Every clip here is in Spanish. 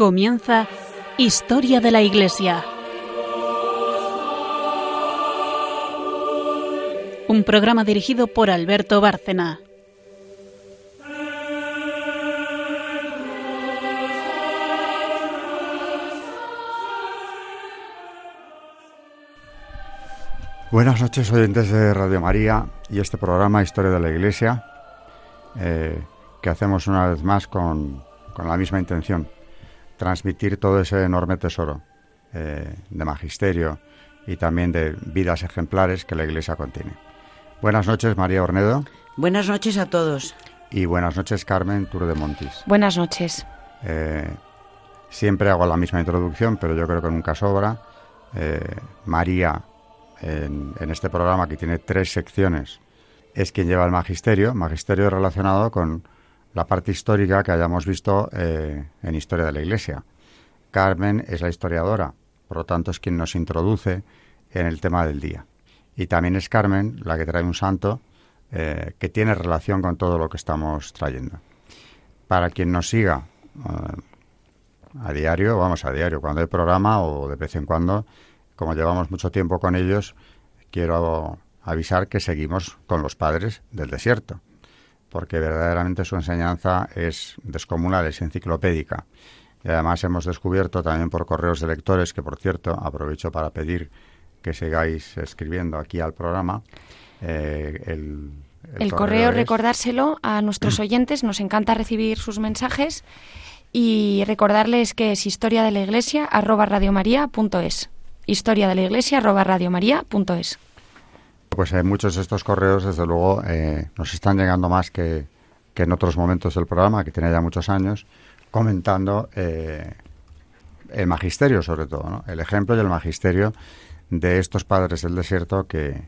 Comienza Historia de la Iglesia. Un programa dirigido por Alberto Bárcena. Buenas noches, oyentes de Radio María y este programa Historia de la Iglesia, eh, que hacemos una vez más con, con la misma intención, transmitir todo ese enorme tesoro eh, de magisterio y también de vidas ejemplares que la Iglesia contiene. Buenas noches, María Ornedo. Buenas noches a todos. Y buenas noches, Carmen Tour de Montis. Buenas noches. Eh, siempre hago la misma introducción, pero yo creo que nunca sobra. Eh, María, en, en este programa que tiene tres secciones, es quien lleva el magisterio, magisterio relacionado con la parte histórica que hayamos visto eh, en Historia de la Iglesia. Carmen es la historiadora, por lo tanto es quien nos introduce en el tema del día. Y también es Carmen la que trae un santo eh, que tiene relación con todo lo que estamos trayendo. Para quien nos siga eh, a diario, vamos a diario, cuando hay programa o de vez en cuando, como llevamos mucho tiempo con ellos, quiero avisar que seguimos con los padres del desierto porque verdaderamente su enseñanza es descomunal, es enciclopédica. Y además hemos descubierto también por correos de lectores, que por cierto aprovecho para pedir que sigáis escribiendo aquí al programa. Eh, el, el, correo, recordárselo a nuestros oyentes, nos encanta recibir sus mensajes y recordarles que es historia de la iglesia arroba radiomaria.es. Historia de la iglesia arroba radiomaria.es. Pues hay muchos de estos correos, desde luego, eh, nos están llegando más que, en otros momentos del programa, que tiene ya muchos años, comentando eh, el magisterio, sobre todo, ¿no? el ejemplo y el magisterio de estos padres del desierto que,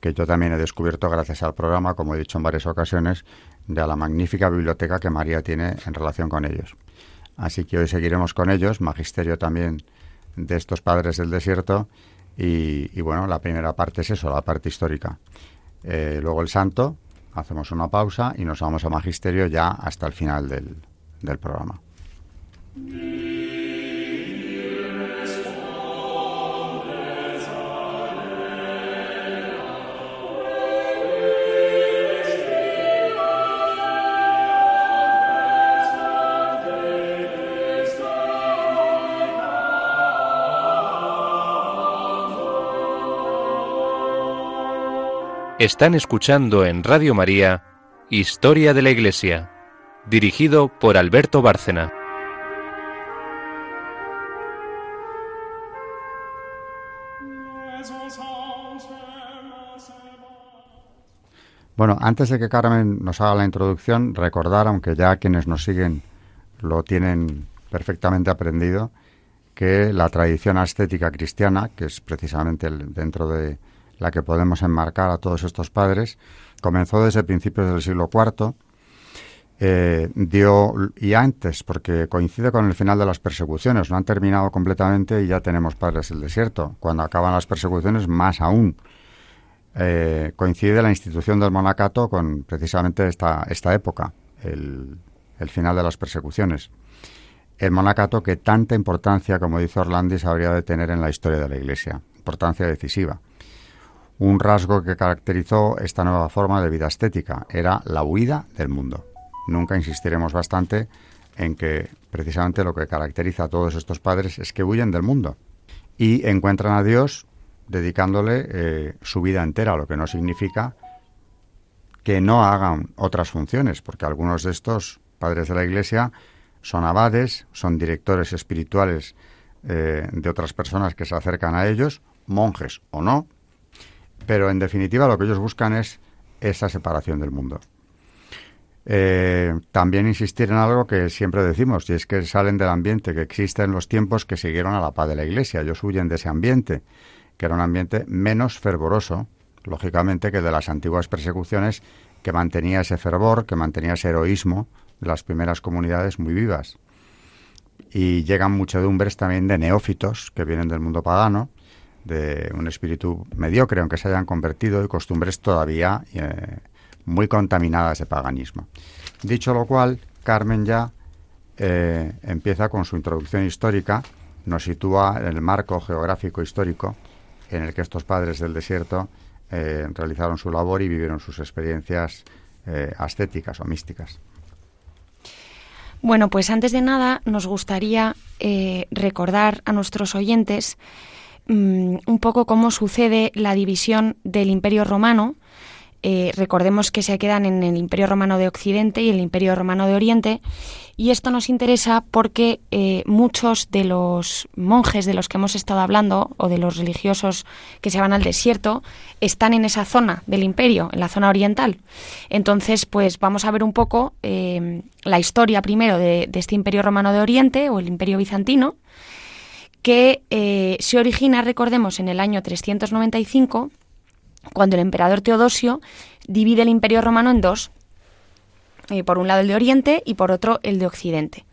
que yo también he descubierto gracias al programa, como he dicho en varias ocasiones, de la magnífica biblioteca que María tiene en relación con ellos. Así que hoy seguiremos con ellos, magisterio también de estos padres del desierto, y, bueno, la primera parte es eso, la parte histórica. Eh, luego el santo, hacemos una pausa y nos vamos a magisterio ya hasta el final del, del programa. Están escuchando en Radio María Historia de la Iglesia, dirigido por Alberto Bárcena. Bueno, antes de que Carmen nos haga la introducción, recordar, aunque ya quienes nos siguen lo tienen perfectamente aprendido, que la tradición ascética cristiana, que es precisamente el, dentro de la que podemos enmarcar a todos estos padres, comenzó desde principios del siglo IV, eh, dio y antes, porque coincide con el final de las persecuciones, no han terminado completamente y ya tenemos padres del desierto. Cuando acaban las persecuciones, más aún. Eh, coincide la institución del monacato con precisamente esta, esta época, el, el final de las persecuciones. El monacato que tanta importancia, como dice Orlandis, habría de tener en la historia de la Iglesia, importancia decisiva. Un rasgo que caracterizó esta nueva forma de vida estética era la huida del mundo. Nunca insistiremos bastante en que precisamente lo que caracteriza a todos estos padres es que huyen del mundo y encuentran a Dios dedicándole eh, su vida entera, lo que no significa que no hagan otras funciones, porque algunos de estos padres de la Iglesia son abades, son directores espirituales eh, de otras personas que se acercan a ellos, monjes o no, pero en definitiva lo que ellos buscan es esa separación del mundo. Eh, también insistir en algo que siempre decimos, y es que salen del ambiente que existe en los tiempos que siguieron a la paz de la Iglesia. Ellos huyen de ese ambiente, que era un ambiente menos fervoroso, lógicamente, que de las antiguas persecuciones, que mantenía ese fervor, que mantenía ese heroísmo de las primeras comunidades muy vivas. Y llegan muchedumbres también de neófitos que vienen del mundo pagano, de un espíritu mediocre, aunque se hayan convertido, y costumbres todavía eh, muy contaminadas de paganismo. Dicho lo cual, Carmen ya eh, empieza con su introducción histórica, nos sitúa en el marco geográfico histórico en el que estos padres del desierto eh, realizaron su labor y vivieron sus experiencias ascéticas o místicas. Bueno, pues antes de nada nos gustaría recordar a nuestros oyentes mm, un poco cómo sucede la división del Imperio Romano. Eh, recordemos que se quedan en el Imperio Romano de Occidente y el Imperio Romano de Oriente, y esto nos interesa porque eh, muchos de los monjes de los que hemos estado hablando, o de los religiosos que se van al desierto, están en esa zona del imperio, en la zona oriental. Entonces, pues vamos a ver un poco eh, la historia primero de, de, este Imperio Romano de Oriente, o el Imperio Bizantino, que se origina, recordemos, en el año 395 cuando el emperador Teodosio divide el imperio romano en dos, eh, por un lado el de Oriente y por otro el de Occidente.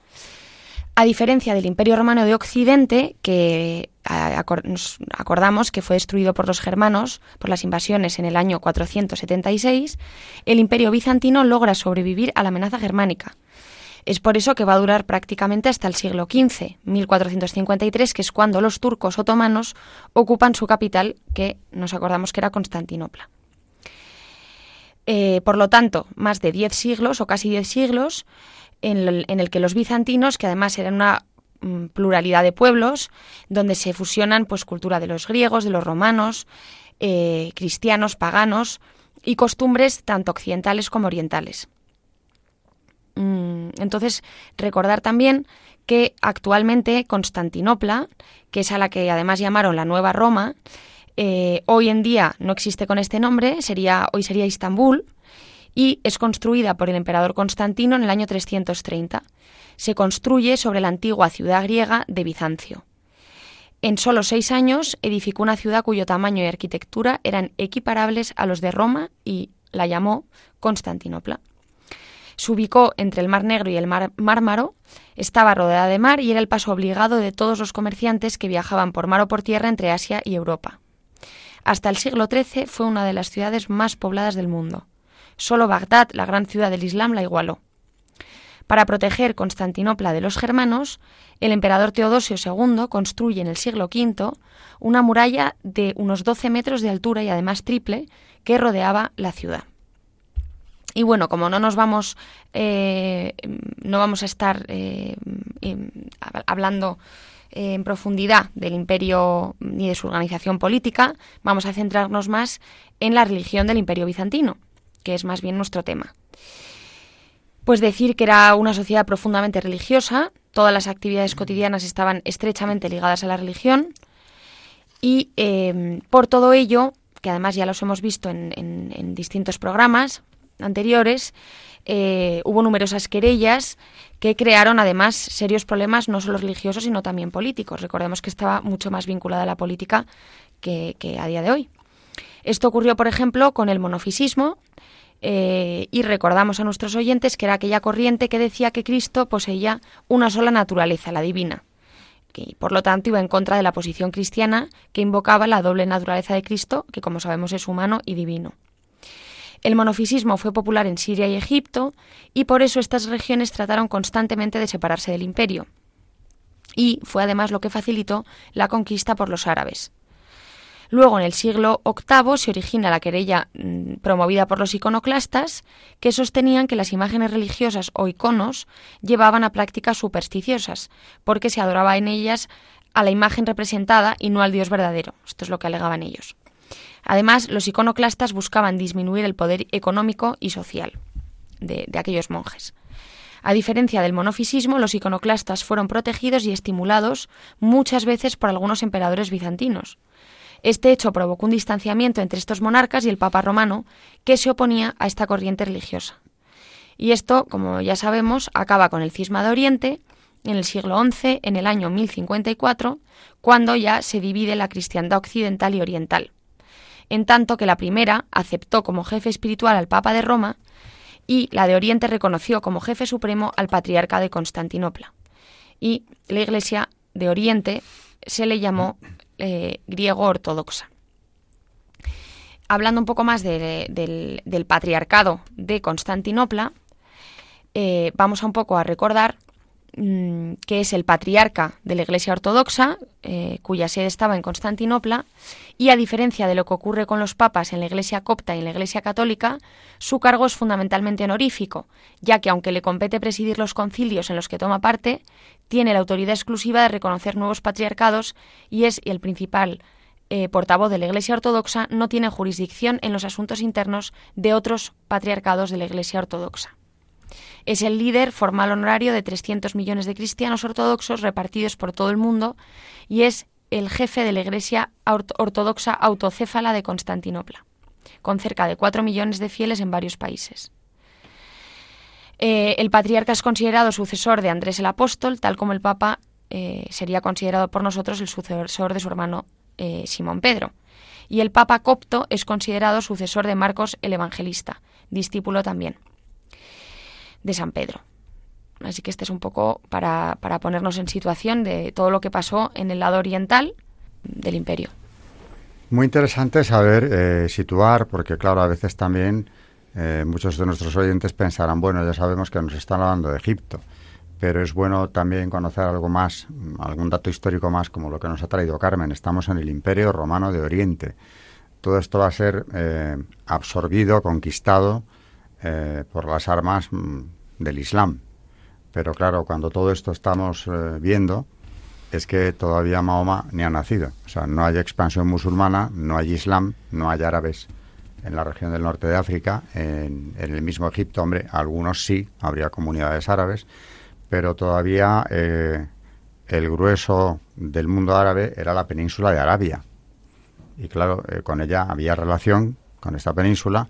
A diferencia del imperio romano de Occidente, que acordamos que fue destruido por los germanos por las invasiones en el año 476, el imperio bizantino logra sobrevivir a la amenaza germánica es por eso que va a durar prácticamente hasta el siglo XV, 1453, que es cuando los turcos otomanos ocupan su capital, que nos acordamos que era Constantinopla. Eh, por lo tanto, más de diez siglos o casi diez siglos en el, que los bizantinos, que además eran una mm, pluralidad de pueblos, donde se fusionan pues cultura de los griegos, de los romanos, eh, cristianos, paganos y costumbres tanto occidentales como orientales. Mm, entonces, recordar también que actualmente Constantinopla, que es a la que además llamaron la Nueva Roma, eh, hoy en día no existe con este nombre, hoy sería Istambul, y es construida por el emperador Constantino en el año 330. Se construye sobre la antigua ciudad griega de Bizancio. En solo seis años edificó una ciudad cuyo tamaño y arquitectura eran equiparables a los de Roma y la llamó Constantinopla. Se ubicó entre el Mar Negro y el Mar Mármaro, estaba rodeada de mar y era el paso obligado de todos los comerciantes que viajaban por mar o por tierra entre Asia y Europa. Hasta el siglo XIII fue una de las ciudades más pobladas del mundo. Solo Bagdad, la gran ciudad del Islam, la igualó. Para proteger Constantinopla de los germanos, el emperador Teodosio II construye en el siglo V una muralla de unos 12 metros de altura y además triple que rodeaba la ciudad. Y bueno, como no nos vamos, eh, no vamos a estar eh, hablando eh, en profundidad del imperio ni de su organización política, vamos a centrarnos más en la religión del imperio bizantino, que es más bien nuestro tema. Pues decir que era una sociedad profundamente religiosa, todas las actividades cotidianas estaban estrechamente ligadas a la religión y por todo ello, que además ya los hemos visto en distintos programas, anteriores, eh, hubo numerosas querellas que crearon además serios problemas no solo religiosos sino también políticos. Recordemos que estaba mucho más vinculada a la política que, a día de hoy. Esto ocurrió, por ejemplo, con el monofisismo eh, y recordamos a nuestros oyentes que era aquella corriente que decía que Cristo poseía una sola naturaleza, la divina, y por lo tanto iba en contra de la posición cristiana que invocaba la doble naturaleza de Cristo, que como sabemos es humano y divino. El monofisismo fue popular en Siria y Egipto y por eso estas regiones trataron constantemente de separarse del imperio. Y fue además lo que facilitó la conquista por los árabes. Luego, en el siglo VIII, se origina la querella mm, promovida por los iconoclastas, que sostenían que las imágenes religiosas o iconos llevaban a prácticas supersticiosas, porque se adoraba en ellas a la imagen representada y no al Dios verdadero. Esto es lo que alegaban ellos. Además, los iconoclastas buscaban disminuir el poder económico y social de, aquellos monjes. A diferencia del monofisismo, los iconoclastas fueron protegidos y estimulados muchas veces por algunos emperadores bizantinos. Este hecho provocó un distanciamiento entre estos monarcas y el Papa romano, que se oponía a esta corriente religiosa. Y esto, como ya sabemos, acaba con el cisma de Oriente en el siglo XI, en el año 1054, cuando ya se divide la cristiandad occidental y oriental en tanto que la primera aceptó como jefe espiritual al Papa de Roma y la de Oriente reconoció como jefe supremo al patriarca de Constantinopla. Y la Iglesia de Oriente se le llamó eh, griego ortodoxa. Hablando un poco más del, patriarcado de Constantinopla, eh, vamos a un poco a recordar mm, que es el patriarca de la Iglesia Ortodoxa, eh, cuya sede estaba en Constantinopla, y a diferencia de lo que ocurre con los papas en la Iglesia copta y en la Iglesia católica, su cargo es fundamentalmente honorífico, ya que aunque le compete presidir los concilios en los que toma parte, tiene la autoridad exclusiva de reconocer nuevos patriarcados y es el principal eh, portavoz de la Iglesia Ortodoxa, no tiene jurisdicción en los asuntos internos de otros patriarcados de la Iglesia Ortodoxa. Es el líder formal honorario de 300 millones de cristianos ortodoxos repartidos por todo el mundo y es el jefe de la Iglesia Ortodoxa Autocéfala de Constantinopla, con cerca de 4 millones de fieles en varios países. Eh, el patriarca es considerado sucesor de Andrés el Apóstol, tal como el Papa eh, sería considerado por nosotros el sucesor de su hermano eh, Simón Pedro. Y el Papa copto es considerado sucesor de Marcos el Evangelista, discípulo también de San Pedro. Así que este es un poco para, para ponernos en situación de todo lo que pasó en el lado oriental del imperio. Muy interesante saber eh, situar, porque claro, a veces también eh, muchos de nuestros oyentes pensarán, bueno, ya sabemos que nos están hablando de Egipto, pero es bueno también conocer algo más, algún dato histórico más, como lo que nos ha traído Carmen. Estamos en el Imperio Romano de Oriente. Todo esto va a ser eh, absorbido, conquistado por las armas mm, del Islam. Pero claro, cuando todo esto estamos eh, viendo, es que todavía Mahoma ni ha nacido. O sea, no hay expansión musulmana, no hay Islam, no hay árabes en la región del norte de África, en, el mismo Egipto, hombre, algunos sí, habría comunidades árabes, pero todavía eh, el grueso del mundo árabe era la península de Arabia. Y claro, eh, con ella había relación con esta península,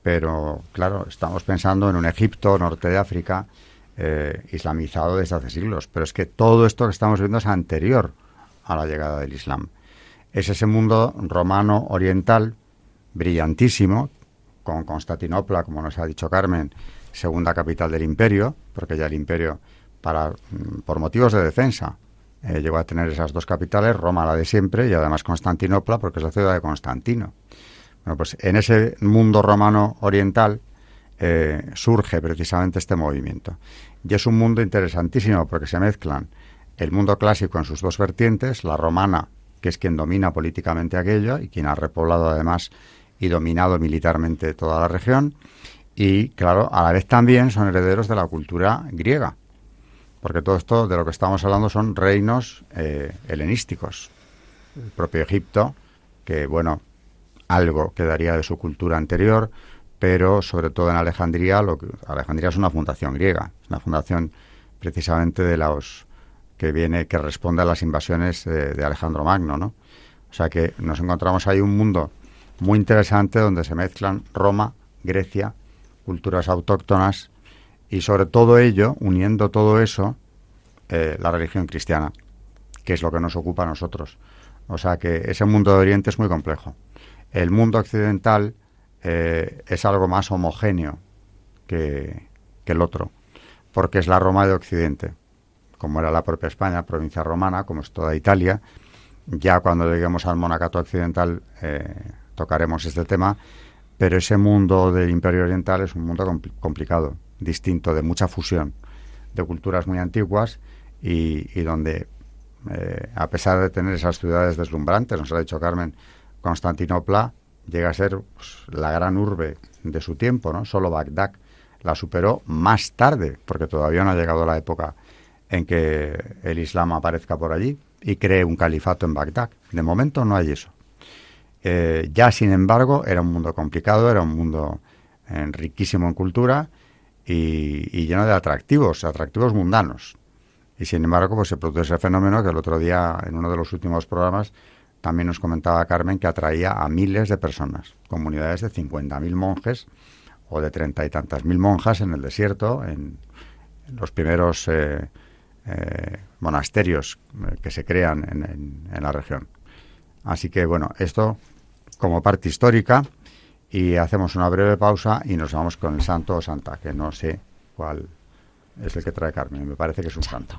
pero claro, estamos pensando en un Egipto, norte de África, eh, islamizado desde hace siglos. Pero es que todo esto que estamos viendo es anterior a la llegada del Islam. Es ese mundo romano oriental brillantísimo, con Constantinopla, como nos ha dicho Carmen, segunda capital del imperio, porque ya el imperio, para, mm, por motivos de defensa, eh, llegó a tener esas dos capitales, Roma la de siempre y además Constantinopla, porque es la ciudad de Constantino. Bueno, pues en ese mundo romano oriental, eh, surge precisamente este movimiento. Y es un mundo interesantísimo porque se mezclan el mundo clásico en sus dos vertientes, la romana, que es quien domina políticamente aquello y quien ha repoblado además y dominado militarmente toda la región, y claro, a la vez también son herederos de la cultura griega, porque todo esto de lo que estamos hablando son reinos eh, helenísticos. El propio Egipto, que bueno, algo quedaría de su cultura anterior, pero sobre todo en Alejandría, lo que, Alejandría es una fundación griega, es una fundación precisamente de los que viene, que responde a las invasiones de, Alejandro Magno, ¿no? O sea que nos encontramos ahí un mundo muy interesante donde se mezclan Roma, Grecia, culturas autóctonas y sobre todo ello, uniendo todo eso, eh, la religión cristiana, que es lo que nos ocupa a nosotros. O sea que ese mundo de Oriente es muy complejo. El mundo occidental eh, es algo más homogéneo que, el otro, porque es la Roma de Occidente, como era la propia España, provincia romana, como es toda Italia. Ya cuando lleguemos al monacato occidental eh, tocaremos este tema, pero ese mundo del Imperio Oriental es un mundo complicado, distinto, de mucha fusión de culturas muy antiguas y, donde, eh, a pesar de tener esas ciudades deslumbrantes, nos ha dicho Carmen, Constantinopla llega a ser pues, la gran urbe de su tiempo, ¿no? Solo Bagdad la superó más tarde, porque todavía no ha llegado la época en que el Islam aparezca por allí y cree un califato en Bagdad. De momento no hay eso. Eh, ya, sin embargo, era un mundo complicado, era un mundo eh, riquísimo en cultura y, y, lleno de atractivos, atractivos mundanos. Y sin embargo, pues se produce ese fenómeno que el otro día, en uno de los últimos programas, también nos comentaba Carmen que atraía a miles de personas, comunidades de 50.000 monjes o de treinta y tantas mil monjas en el desierto, en, los primeros eh, eh, monasterios eh, que se crean en, en, la región. Así que bueno, esto como parte histórica y hacemos una breve pausa y nos vamos con el santo o santa, que no sé cuál es el que trae Carmen, me parece que es un santo.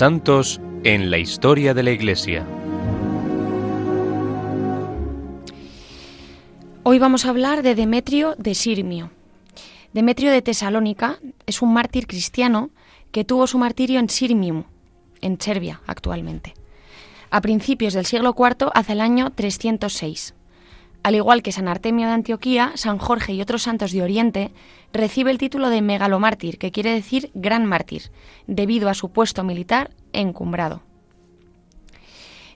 Santos en la historia de la Iglesia. Hoy vamos a hablar de Demetrio de Sirmio. Demetrio de Tesalónica es un mártir cristiano que tuvo su martirio en Sirmium, en Serbia actualmente, a principios del siglo IV hacia el año 306. Al igual que San Artemio de Antioquía, San Jorge y otros santos de Oriente, recibe el título de megalomártir, que quiere decir gran mártir, debido a su puesto militar encumbrado.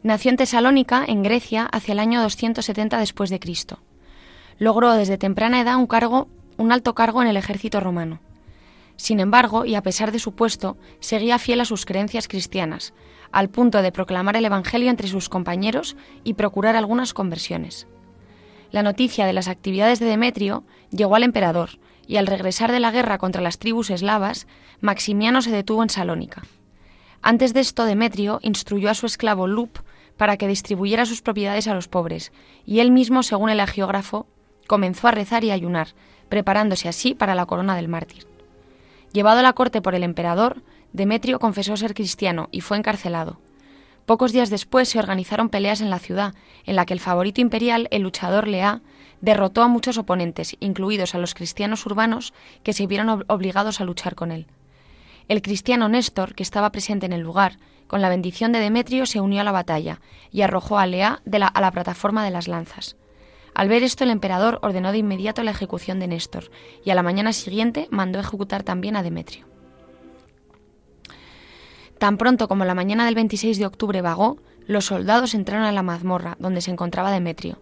Nació en Tesalónica, en Grecia, hacia el año 270 después de Cristo. Logró desde temprana edad un cargo, un alto cargo en el ejército romano. Sin embargo, y a pesar de su puesto, seguía fiel a sus creencias cristianas, al punto de proclamar el Evangelio entre sus compañeros y procurar algunas conversiones. La noticia de las actividades de Demetrio llegó al emperador, y al regresar de la guerra contra las tribus eslavas, Maximiano se detuvo en Salónica. Antes de esto, Demetrio instruyó a su esclavo Lup para que distribuyera sus propiedades a los pobres, y él mismo, según el agiógrafo, comenzó a rezar y ayunar, preparándose así para la corona del mártir. Llevado a la corte por el emperador, Demetrio confesó ser cristiano y fue encarcelado. Pocos días después se organizaron peleas en la ciudad, en la que el favorito imperial, el luchador Lea, derrotó a muchos oponentes, incluidos a los cristianos urbanos, que se vieron obligados a luchar con él. El cristiano Néstor, que estaba presente en el lugar, con la bendición de Demetrio se unió a la batalla y arrojó a Lea a la plataforma de las lanzas. Al ver esto, el emperador ordenó de inmediato la ejecución de Néstor, y a la mañana siguiente mandó ejecutar también a Demetrio. Tan pronto como la mañana del 26 de octubre vagó, los soldados entraron a la mazmorra donde se encontraba Demetrio.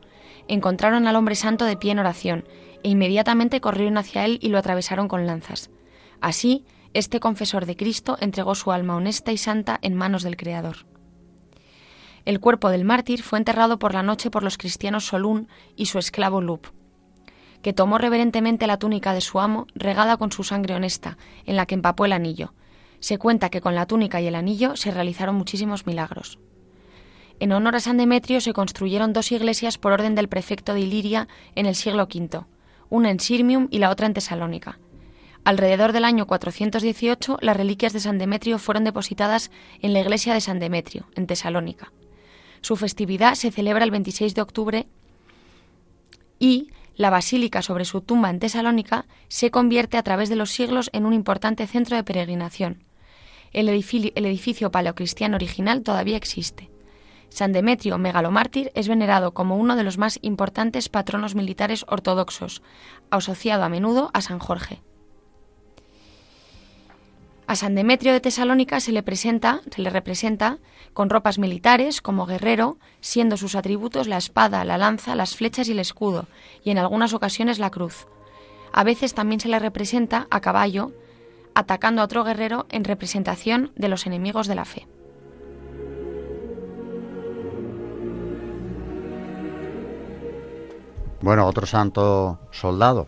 Encontraron al hombre santo de pie en oración e inmediatamente corrieron hacia él y lo atravesaron con lanzas. Así, este confesor de Cristo entregó su alma honesta y santa en manos del Creador. El cuerpo del mártir fue enterrado por la noche por los cristianos Solún y su esclavo Lup, que tomó reverentemente la túnica de su amo, regada con su sangre honesta, en la que empapó el anillo, se cuenta que con la túnica y el anillo se realizaron muchísimos milagros. En honor a San Demetrio se construyeron dos iglesias por orden del prefecto de Iliria en el siglo V, una en Sirmium y la otra en Tesalónica. Alrededor del año 418, las reliquias de San Demetrio fueron depositadas en la iglesia de San Demetrio, en Tesalónica. Su festividad se celebra el 26 de octubre y la basílica sobre su tumba en Tesalónica se convierte a través de los siglos en un importante centro de peregrinación. El edificio, paleocristiano original todavía existe. San Demetrio, megalomártir, es venerado como uno de los más importantes patronos militares ortodoxos, asociado a menudo a San Jorge. A San Demetrio de Tesalónica se le, presenta, se le representa con ropas militares como guerrero, siendo sus atributos la espada, la lanza, las flechas y el escudo, y en algunas ocasiones la cruz. A veces también se le representa a caballo, atacando a otro guerrero en representación de los enemigos de la fe. Bueno, otro santo soldado,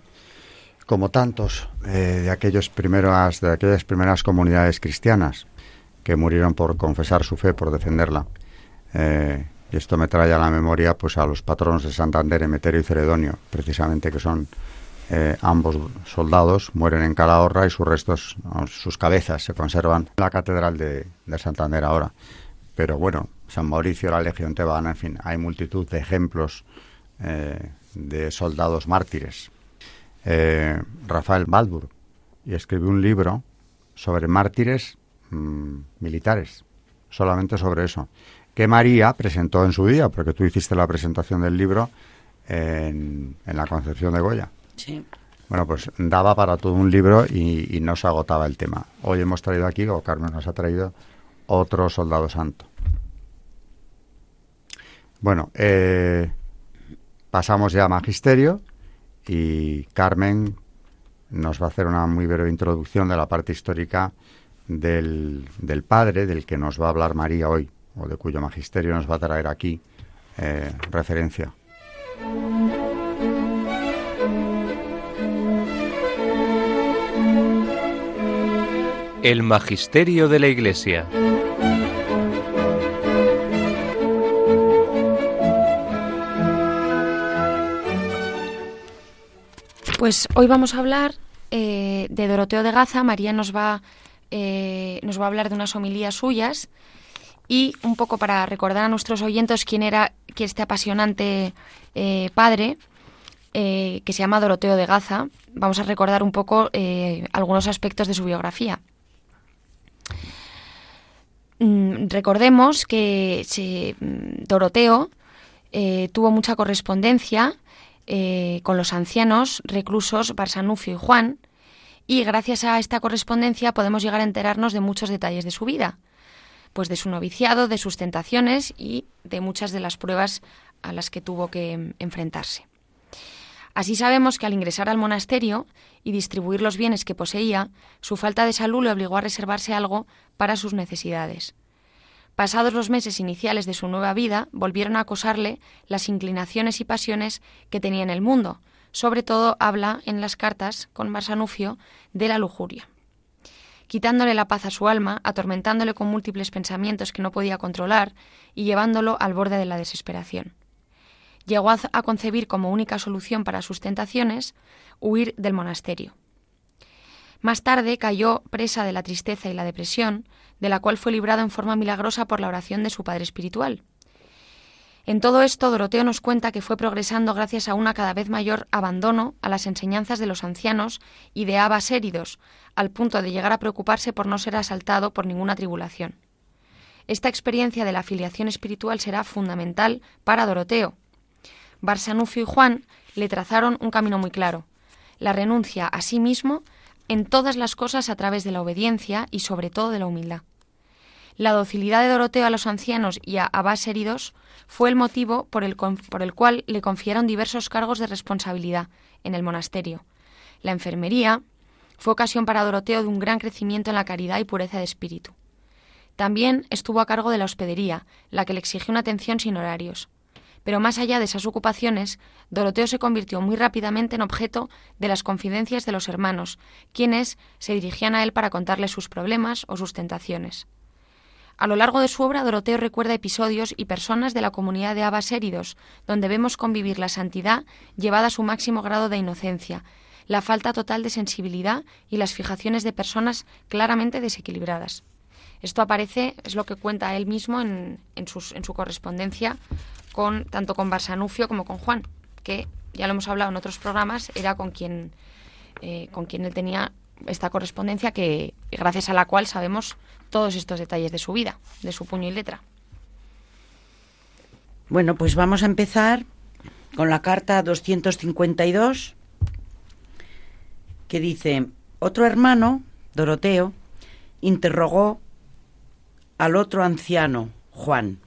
como tantos eh, de, aquellos primeras, de aquellas primeras comunidades cristianas que murieron por confesar su fe, por defenderla. Eh, y esto me trae a la memoria pues a los patronos de Santander, Emeterio y Ceredonio, precisamente que son eh, ambos soldados mueren en Calahorra y sus restos, sus cabezas se conservan en la Catedral de, Santander ahora. Pero bueno, San Mauricio, la Legión Tebana, en fin, hay multitud de ejemplos eh, de soldados mártires. Eh, Rafael Baldur y escribió un libro sobre mártires mm, militares, solamente sobre eso, que María presentó en su día, porque tú hiciste la presentación del libro en, en la Concepción de Goya. Bueno, pues daba para todo un libro y, no se agotaba el tema. Hoy hemos traído aquí, o Carmen nos ha traído, otro soldado santo. Bueno, eh, pasamos ya a Magisterio y Carmen nos va a hacer una muy breve introducción de la parte histórica del, del Padre, del que nos va a hablar María hoy, o de cuyo magisterio nos va a traer aquí eh, referencia. El Magisterio de la Iglesia. Pues hoy vamos a hablar eh, de Doroteo de Gaza. María nos va, eh, nos va a hablar de unas homilías suyas y un poco para recordar a nuestros oyentes quién era que este apasionante eh, padre que se llama Doroteo de Gaza. Vamos a recordar un poco algunos aspectos de su biografía. Mm, recordemos que mm, Doroteo tuvo mucha correspondencia eh, con los ancianos reclusos Barsanufio y Juan, y gracias a esta correspondencia podemos llegar a enterarnos de muchos detalles de su vida, pues de su noviciado, de sus tentaciones y de muchas de las pruebas a las que tuvo que enfrentarse. Así sabemos que al ingresar al monasterio y distribuir los bienes que poseía, su falta de salud le obligó a reservarse algo para sus necesidades. Pasados los meses iniciales de su nueva vida, volvieron a acosarle las inclinaciones y pasiones que tenía en el mundo. Sobre todo habla en las cartas con Marsanufio de la lujuria. Quitándole la paz a su alma, atormentándole con múltiples pensamientos que no podía controlar y llevándolo al borde de la desesperación. Llegó a concebir como única solución para sus tentaciones huir del monasterio. Más tarde cayó presa de la tristeza y la depresión, de la cual fue librado en forma milagrosa por la oración de su padre espiritual. En todo esto, Doroteo nos cuenta que fue progresando gracias a una cada vez mayor abandono a las enseñanzas de los ancianos y de abas éridos, al punto de llegar a preocuparse por no ser asaltado por ninguna tribulación. Esta experiencia de la afiliación espiritual será fundamental para Doroteo. Barsanufio y Juan le trazaron un camino muy claro, la renuncia a sí mismo en todas las cosas a través de la obediencia y sobre todo de la humildad. La docilidad de Doroteo a los ancianos y a abás heridos fue el motivo por el, por el cual le confiaron diversos cargos de responsabilidad en el monasterio. La enfermería fue ocasión para Doroteo de un gran crecimiento en la caridad y pureza de espíritu. También estuvo a cargo de la hospedería, la que le exigió una atención sin horarios. Pero más allá de esas ocupaciones, Doroteo se convirtió muy rápidamente en objeto de las confidencias de los hermanos, quienes se dirigían a él para contarle sus problemas o sus tentaciones. A lo largo de su obra, Doroteo recuerda episodios y personas de la comunidad de Abas héridos, donde vemos convivir la santidad llevada a su máximo grado de inocencia, la falta total de sensibilidad y las fijaciones de personas claramente desequilibradas. Esto aparece, es lo que cuenta él mismo en, en su correspondencia con tanto con Barsanufio como con Juan, que ya lo hemos hablado en otros programas, era con quien, eh, con quien él tenía esta correspondencia que gracias a la cual sabemos todos estos detalles de su vida, de su puño y letra. Bueno, pues vamos a empezar con la carta 252 que dice, otro hermano, Doroteo, interrogó al otro anciano, Juan,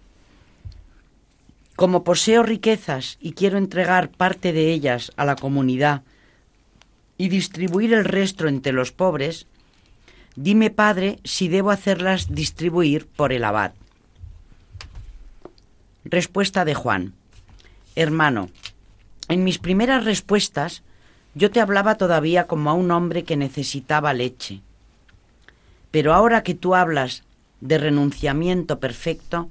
como poseo riquezas y quiero entregar parte de ellas a la comunidad y distribuir el resto entre los pobres, dime, Padre, si debo hacerlas distribuir por el abad. Respuesta de Juan. Hermano, en mis primeras respuestas yo te hablaba todavía como a un hombre que necesitaba leche. Pero ahora que tú hablas de renunciamiento perfecto,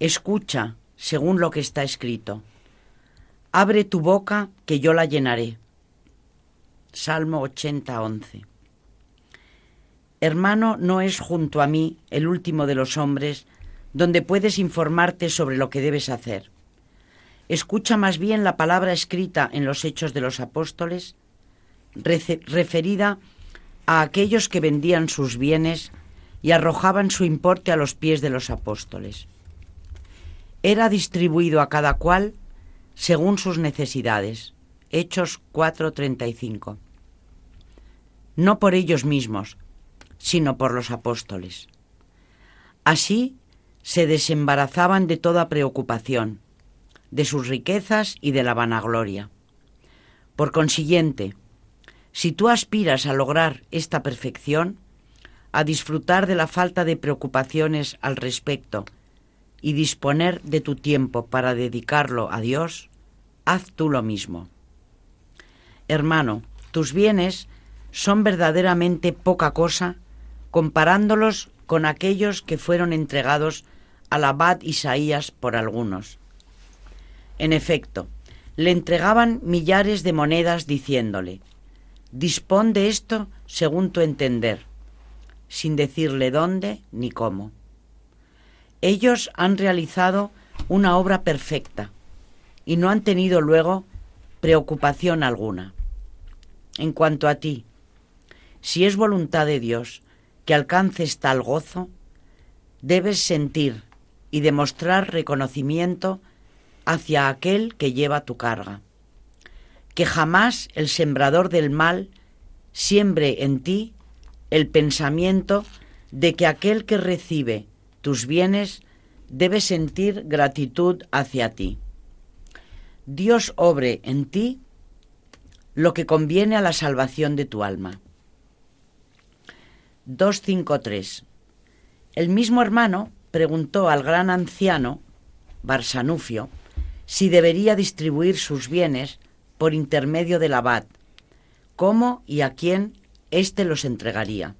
escucha según lo que está escrito. Abre tu boca, que yo la llenaré. Salmo 80, 11. Hermano, no es junto a mí, el último de los hombres, donde puedes informarte sobre lo que debes hacer. Escucha más bien la palabra escrita en los Hechos de los Apóstoles, referida a aquellos que vendían sus bienes y arrojaban su importe a los pies de los apóstoles era distribuido a cada cual según sus necesidades. Hechos 4:35. No por ellos mismos, sino por los apóstoles. Así se desembarazaban de toda preocupación, de sus riquezas y de la vanagloria. Por consiguiente, si tú aspiras a lograr esta perfección, a disfrutar de la falta de preocupaciones al respecto y disponer de tu tiempo para dedicarlo a Dios, haz tú lo mismo. Hermano, tus bienes son verdaderamente poca cosa comparándolos con aquellos que fueron entregados al abad Isaías por algunos. En efecto, le entregaban millares de monedas diciéndole, Dispón de esto según tu entender, sin decirle dónde ni cómo. Ellos han realizado una obra perfecta y no han tenido luego preocupación alguna. En cuanto a ti, si es voluntad de Dios que alcances tal gozo, debes sentir y demostrar reconocimiento hacia aquel que lleva tu carga. Que jamás el sembrador del mal siembre en ti el pensamiento de que aquel que recibe tus bienes debe sentir gratitud hacia ti. Dios obre en ti lo que conviene a la salvación de tu alma. 253. El mismo hermano preguntó al gran anciano, Barsanufio, si debería distribuir sus bienes por intermedio del abad, cómo y a quién éste los entregaría.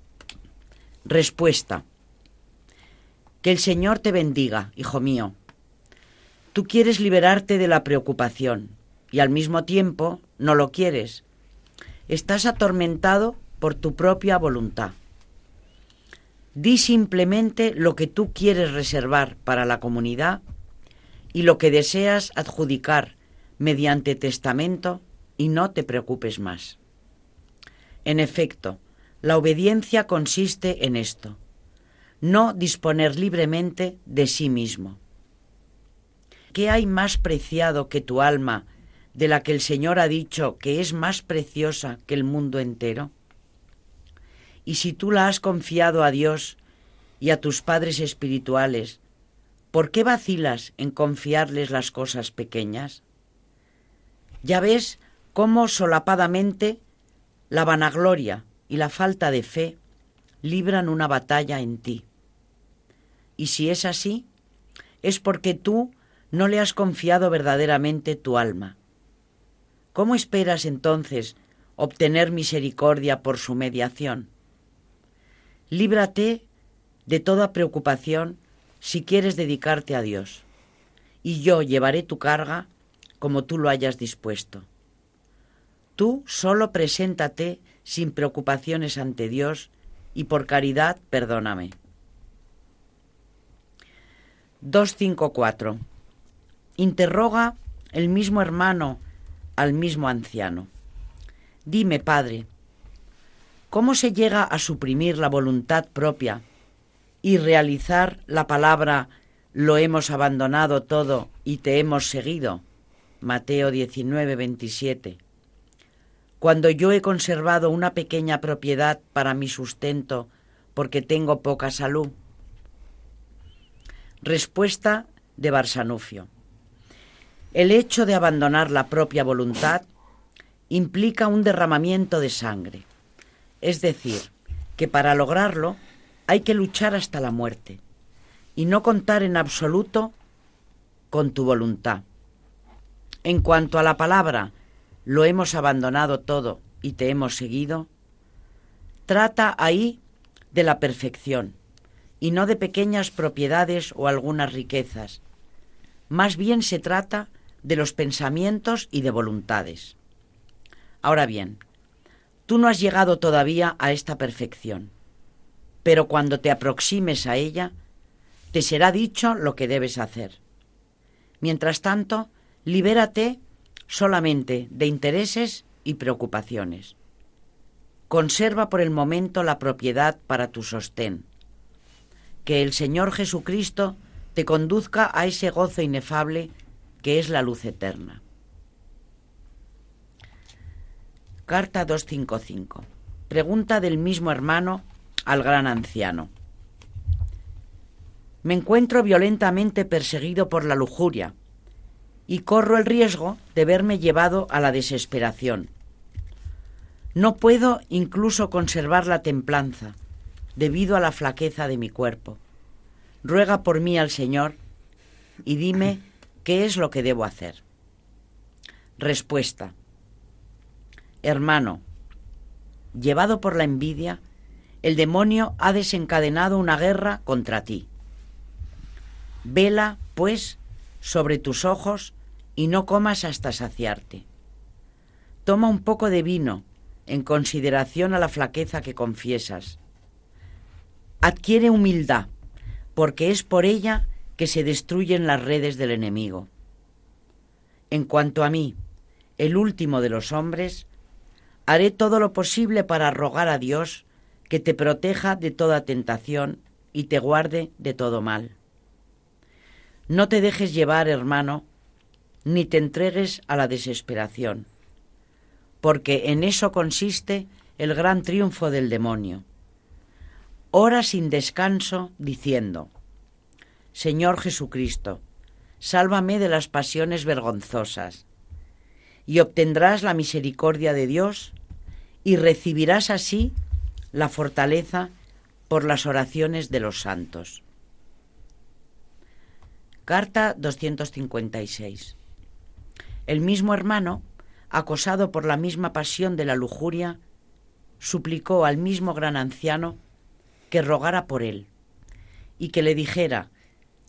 Respuesta. El Señor te bendiga, hijo mío. Tú quieres liberarte de la preocupación y al mismo tiempo no lo quieres. Estás atormentado por tu propia voluntad. Di simplemente lo que tú quieres reservar para la comunidad y lo que deseas adjudicar mediante testamento y no te preocupes más. En efecto, la obediencia consiste en esto, no disponer libremente de sí mismo. ¿Qué hay más preciado que tu alma, de la que el Señor ha dicho que es más preciosa que el mundo entero? Y si tú la has confiado a Dios y a tus padres espirituales, ¿por qué vacilas en confiarles las cosas pequeñas? Ya ves cómo solapadamente la vanagloria y la falta de fe libran una batalla en ti. Y si es así, es porque tú no le has confiado verdaderamente tu alma. ¿Cómo esperas entonces obtener misericordia por su mediación? Líbrate de toda preocupación si quieres dedicarte a Dios, y yo llevaré tu carga como tú lo hayas dispuesto. Tú solo preséntate sin preocupaciones ante Dios y por caridad perdóname. 254. Interroga el mismo hermano al mismo anciano. Dime, Padre, ¿Cómo se llega a suprimir la voluntad propia y realizar la palabra lo hemos abandonado todo y te hemos seguido? Mateo 19, 27. Cuando yo he conservado una pequeña propiedad para mi sustento porque tengo poca salud. Respuesta de Barsanufio. El hecho de abandonar la propia voluntad implica un derramamiento de sangre. Es decir, que para lograrlo hay que luchar hasta la muerte y no contar en absoluto con tu voluntad. En cuanto a la palabra, lo hemos abandonado todo y te hemos seguido, trata ahí de la perfección y no de pequeñas propiedades o algunas riquezas. Más bien se trata de los pensamientos y de voluntades. Ahora bien, Tú no has llegado todavía a esta perfección, pero cuando te aproximes a ella, te será dicho lo que debes hacer. Mientras tanto, libérate solamente de intereses y preocupaciones. Conserva por el momento la propiedad para tu sostén. Que el Señor Jesucristo te conduzca a ese gozo inefable que es la luz eterna. Carta 255. Pregunta del mismo hermano al gran anciano. Me encuentro violentamente perseguido por la lujuria y corro el riesgo de verme llevado a la desesperación. No puedo incluso conservar la templanza, debido a la flaqueza de mi cuerpo. Ruega por mí al Señor y dime qué es lo que debo hacer. Respuesta. Hermano, llevado por la envidia, el demonio ha desencadenado una guerra contra ti. Vela, pues, sobre tus ojos y no comas hasta saciarte. Toma un poco de vino en consideración a la flaqueza que confiesas. Adquiere humildad, porque es por ella que se destruyen las redes del enemigo. En cuanto a mí, el último de los hombres, haré todo lo posible para rogar a Dios que te proteja de toda tentación y te guarde de todo mal. No te dejes llevar, hermano, ni te entregues a la desesperación, porque en eso consiste el gran triunfo del demonio. Ora sin descanso, diciendo, Señor Jesucristo, sálvame de las pasiones vergonzosas, y obtendrás la misericordia de Dios, y recibirás así la fortaleza por las oraciones de los santos. Carta 256. El mismo hermano, acosado por la misma pasión de la lujuria, suplicó al mismo gran anciano que rogara por él y que le dijera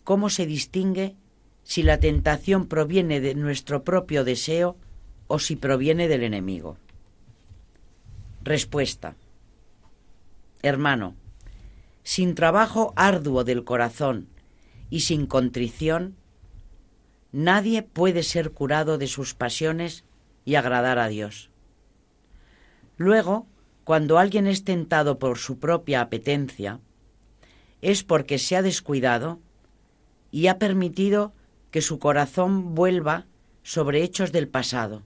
cómo se distingue si la tentación proviene de nuestro propio deseo o si proviene del enemigo. Respuesta. Hermano, sin trabajo arduo del corazón y sin contrición, nadie puede ser curado de sus pasiones y agradar a Dios. Luego, cuando alguien es tentado por su propia apetencia, es porque se ha descuidado y ha permitido que su corazón vuelva sobre hechos del pasado,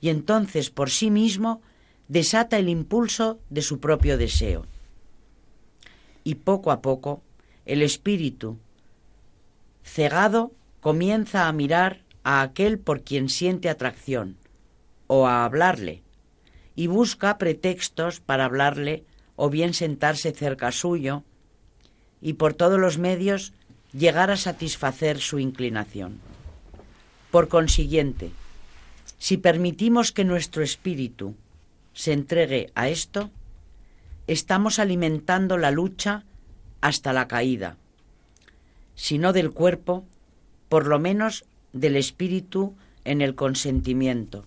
y entonces por sí mismo desata el impulso de su propio deseo. Y poco a poco el espíritu, cegado, comienza a mirar a aquel por quien siente atracción, o a hablarle, y busca pretextos para hablarle o bien sentarse cerca suyo, y por todos los medios llegar a satisfacer su inclinación. Por consiguiente, si permitimos que nuestro espíritu se entregue a esto, estamos alimentando la lucha hasta la caída, si no del cuerpo, por lo menos del espíritu en el consentimiento,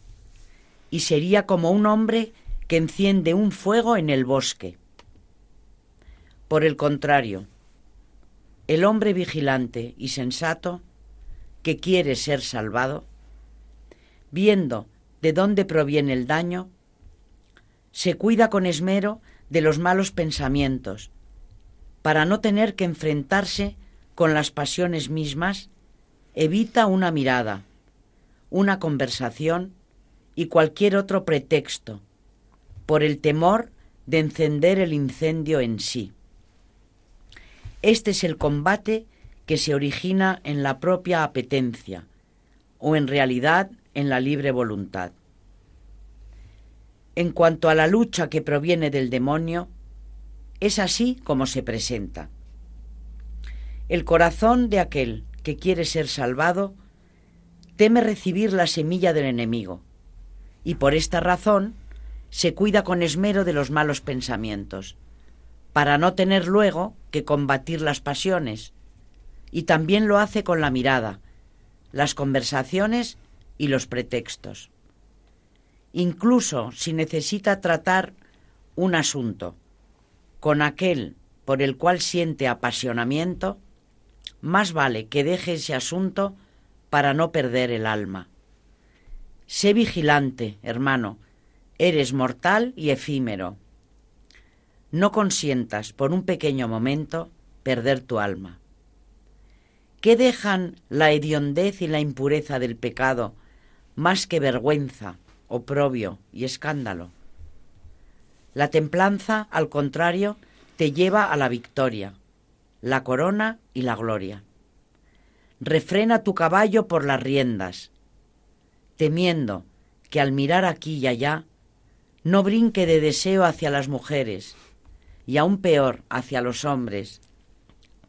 y sería como un hombre que enciende un fuego en el bosque. Por el contrario, el hombre vigilante y sensato, que quiere ser salvado, viendo de dónde proviene el daño, se cuida con esmero de los malos pensamientos, para no tener que enfrentarse con las pasiones mismas Evita una mirada, una conversación y cualquier otro pretexto, por el temor de encender el incendio en sí. Este es el combate que se origina en la propia apetencia o en realidad en la libre voluntad. En cuanto a la lucha que proviene del demonio, es así como se presenta. El corazón de aquel que quiere ser salvado, teme recibir la semilla del enemigo, y por esta razón se cuida con esmero de los malos pensamientos, para no tener luego que combatir las pasiones, y también lo hace con la mirada, las conversaciones y los pretextos. Incluso si necesita tratar un asunto con aquel por el cual siente apasionamiento, más vale que deje ese asunto para no perder el alma. Sé vigilante, hermano, eres mortal y efímero. No consientas por un pequeño momento perder tu alma. ¿Qué dejan la hediondez y la impureza del pecado más que vergüenza, oprobio y escándalo? La templanza, al contrario, te lleva a la victoria la corona y la gloria. Refrena tu caballo por las riendas, temiendo que al mirar aquí y allá no brinque de deseo hacia las mujeres y aún peor hacia los hombres,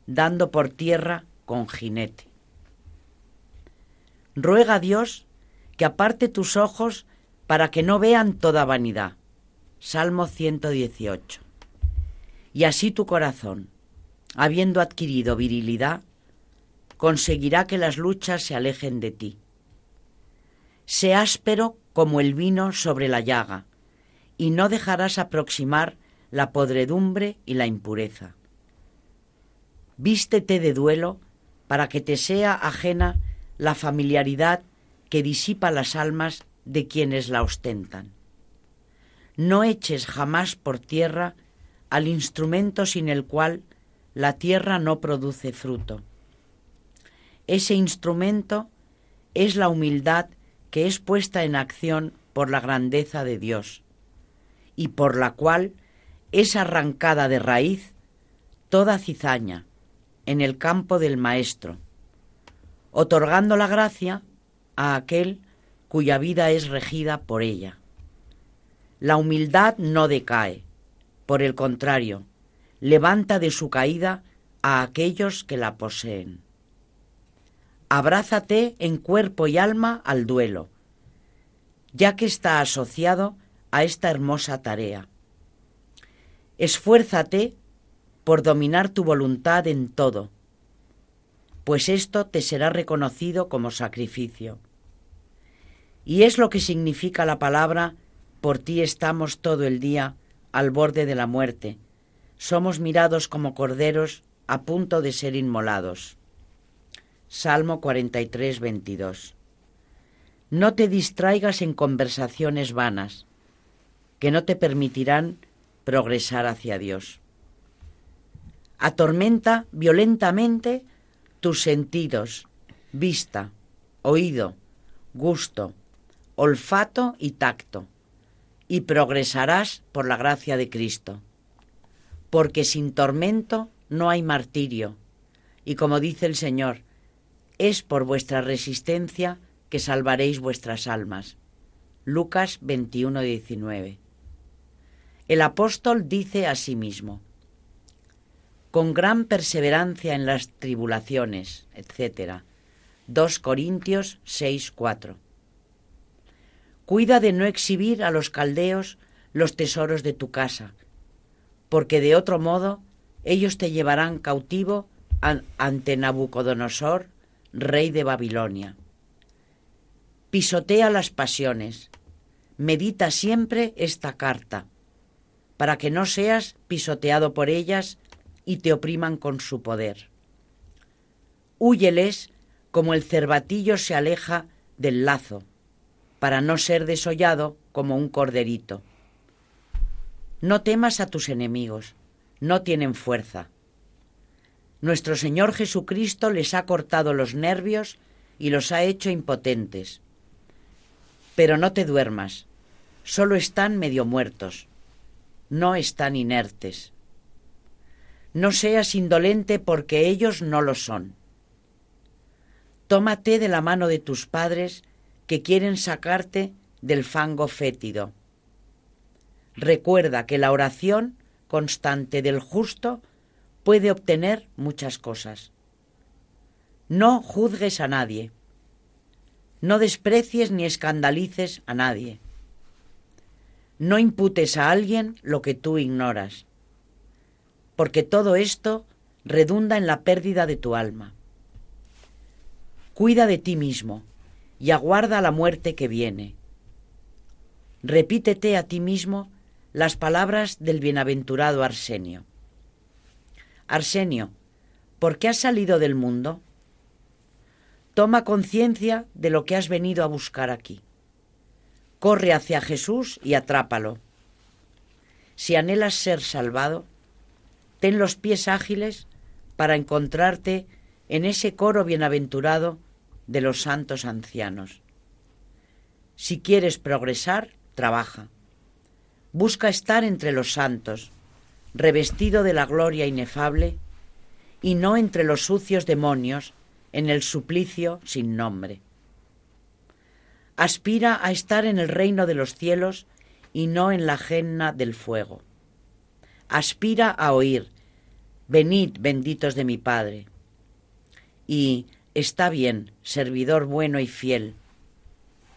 dando por tierra con jinete. Ruega a Dios que aparte tus ojos para que no vean toda vanidad. Salmo 118. Y así tu corazón, habiendo adquirido virilidad, conseguirá que las luchas se alejen de ti. Sé áspero como el vino sobre la llaga, y no dejarás aproximar la podredumbre y la impureza. Vístete de duelo para que te sea ajena la familiaridad que disipa las almas de quienes la ostentan. No eches jamás por tierra al instrumento sin el cual la tierra no produce fruto. Ese instrumento es la humildad que es puesta en acción por la grandeza de Dios y por la cual es arrancada de raíz toda cizaña en el campo del Maestro, otorgando la gracia a aquel cuya vida es regida por ella. La humildad no decae, por el contrario, levanta de su caída a aquellos que la poseen. Abrázate en cuerpo y alma al duelo, ya que está asociado a esta hermosa tarea. Esfuérzate por dominar tu voluntad en todo, pues esto te será reconocido como sacrificio. Y es lo que significa la palabra, por ti estamos todo el día al borde de la muerte, somos mirados como corderos a punto de ser inmolados. Salmo 43, 22. No te distraigas en conversaciones vanas, que no te permitirán progresar hacia Dios. Atormenta violentamente tus sentidos, vista, oído, gusto, olfato y tacto, y progresarás por la gracia de Cristo. Porque sin tormento no hay martirio, y como dice el Señor, es por vuestra resistencia que salvaréis vuestras almas. Lucas 21, 19. El apóstol dice a sí mismo, con gran perseverancia en las tribulaciones, etc. 2 Corintios 6, 4. Cuida de no exhibir a los caldeos los tesoros de tu casa, porque de otro modo ellos te llevarán cautivo ante Nabucodonosor, rey de Babilonia. Pisotea las pasiones. Medita siempre esta carta, para que no seas pisoteado por ellas y te opriman con su poder. Húyeles como el cervatillo se aleja del lazo, para no ser desollado como un corderito. No temas a tus enemigos, no tienen fuerza. Nuestro Señor Jesucristo les ha cortado los nervios y los ha hecho impotentes. Pero no te duermas, solo están medio muertos, no están inertes. No seas indolente porque ellos no lo son. Tómate de la mano de tus padres que quieren sacarte del fango fétido. Recuerda que la oración constante del justo puede obtener muchas cosas. No juzgues a nadie. No desprecies ni escandalices a nadie. No imputes a alguien lo que tú ignoras, porque todo esto redunda en la pérdida de tu alma. Cuida de ti mismo y aguarda la muerte que viene. Repítete a ti mismo las palabras del bienaventurado Arsenio. Arsenio, ¿por qué has salido del mundo? Toma conciencia de lo que has venido a buscar aquí. Corre hacia Jesús y atrápalo. Si anhelas ser salvado, ten los pies ágiles para encontrarte en ese coro bienaventurado de los santos ancianos. Si quieres progresar, trabaja. Busca estar entre los santos, revestido de la gloria inefable, y no entre los sucios demonios en el suplicio sin nombre. Aspira a estar en el reino de los cielos y no en la genna del fuego. aspira a oír, venid benditos de mi Padre. Y está bien, servidor bueno y fiel.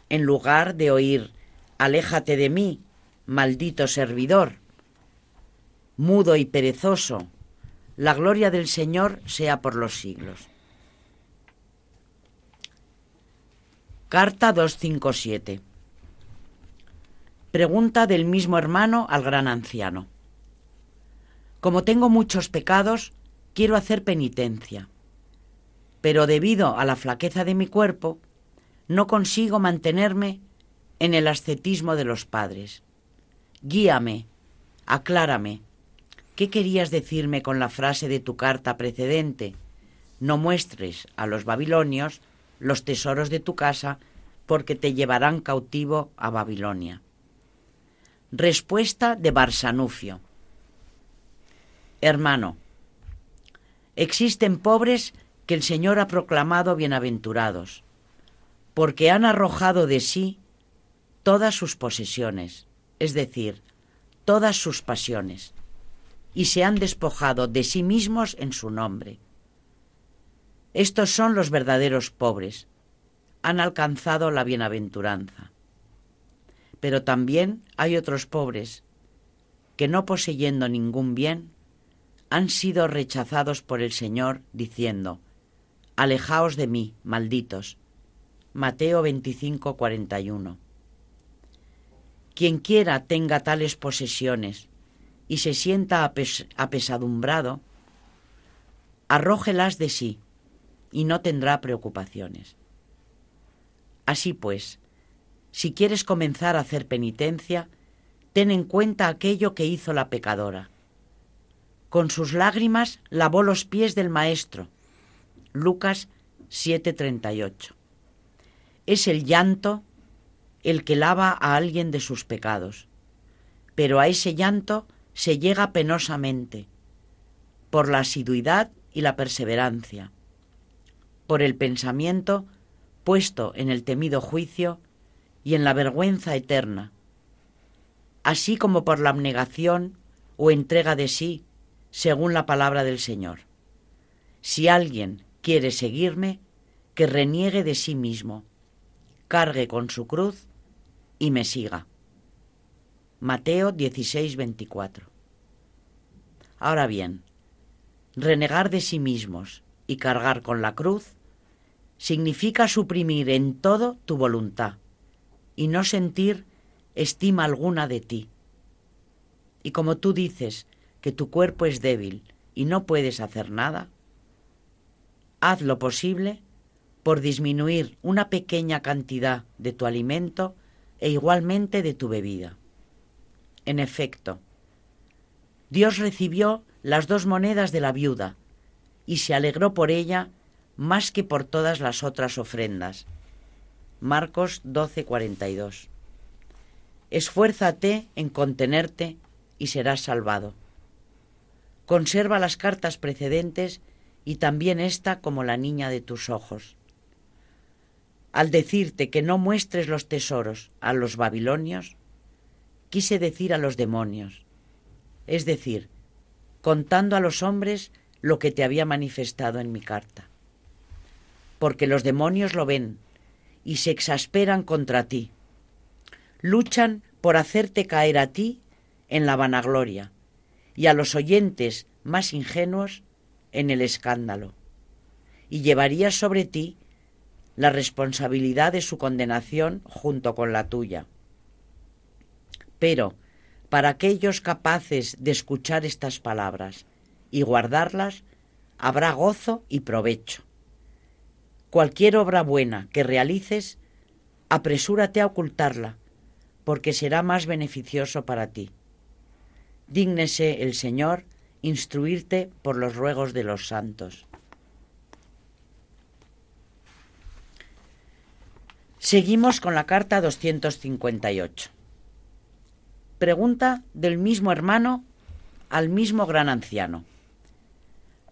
En lugar de oír, aléjate de mí, maldito servidor, mudo y perezoso, la gloria del Señor sea por los siglos. Carta 257. Pregunta del mismo hermano al gran anciano. Como tengo muchos pecados, quiero hacer penitencia. Pero debido a la flaqueza de mi cuerpo, no consigo mantenerme en el ascetismo de los padres. Guíame, aclárame. ¿Qué querías decirme con la frase de tu carta precedente? No muestres a los babilonios los tesoros de tu casa, porque te llevarán cautivo a Babilonia. Respuesta de Barsanufio. Hermano, existen pobres que el Señor ha proclamado bienaventurados, porque han arrojado de sí todas sus posesiones, es decir, todas sus pasiones, y se han despojado de sí mismos en su nombre. Estos son los verdaderos pobres, han alcanzado la bienaventuranza. Pero también hay otros pobres que no poseyendo ningún bien, han sido rechazados por el Señor, diciendo, Alejaos de mí, malditos. Mateo 25, 41. Quien quiera tenga tales posesiones y se sienta apesadumbrado, arrójelas de sí y no tendrá preocupaciones. Así pues, si quieres comenzar a hacer penitencia, ten en cuenta aquello que hizo la pecadora con sus lágrimas lavó los pies del Maestro. Lucas 7:38. Es el llanto el que lava a alguien de sus pecados, pero a ese llanto se llega penosamente, por la asiduidad y la perseverancia, por el pensamiento puesto en el temido juicio y en la vergüenza eterna, así como por la abnegación o entrega de sí según la palabra del Señor. Si alguien quiere seguirme, que reniegue de sí mismo, cargue con su cruz y me siga. Mateo 16, 24. Ahora bien, renegar de sí mismos y cargar con la cruz significa suprimir en todo tu voluntad y no sentir estima alguna de ti. Y como tú dices que tu cuerpo es débil y no puedes hacer nada, haz lo posible por disminuir una pequeña cantidad de tu alimento e igualmente de tu bebida. En efecto, Dios recibió las dos monedas de la viuda y se alegró por ella más que por todas las otras ofrendas. Marcos 12:42. Esfuérzate en contenerte y serás salvado. Conserva las cartas precedentes y también esta como la niña de tus ojos. Al decirte que no muestres los tesoros a los babilonios, quise decir a los demonios, es decir, contando a los hombres lo que te había manifestado en mi carta. Porque los demonios lo ven y se exasperan contra ti. Luchan por hacerte caer a ti en la vanagloria y a los oyentes más ingenuos en el escándalo, y llevarías sobre ti la responsabilidad de su condenación junto con la tuya. Pero, para aquellos capaces de escuchar estas palabras y guardarlas, habrá gozo y provecho. Cualquier obra buena que realices, apresúrate a ocultarla, porque será más beneficioso para ti. Dígnese el Señor instruirte por los ruegos de los santos. Seguimos con la carta 258. Pregunta del mismo hermano al mismo gran anciano.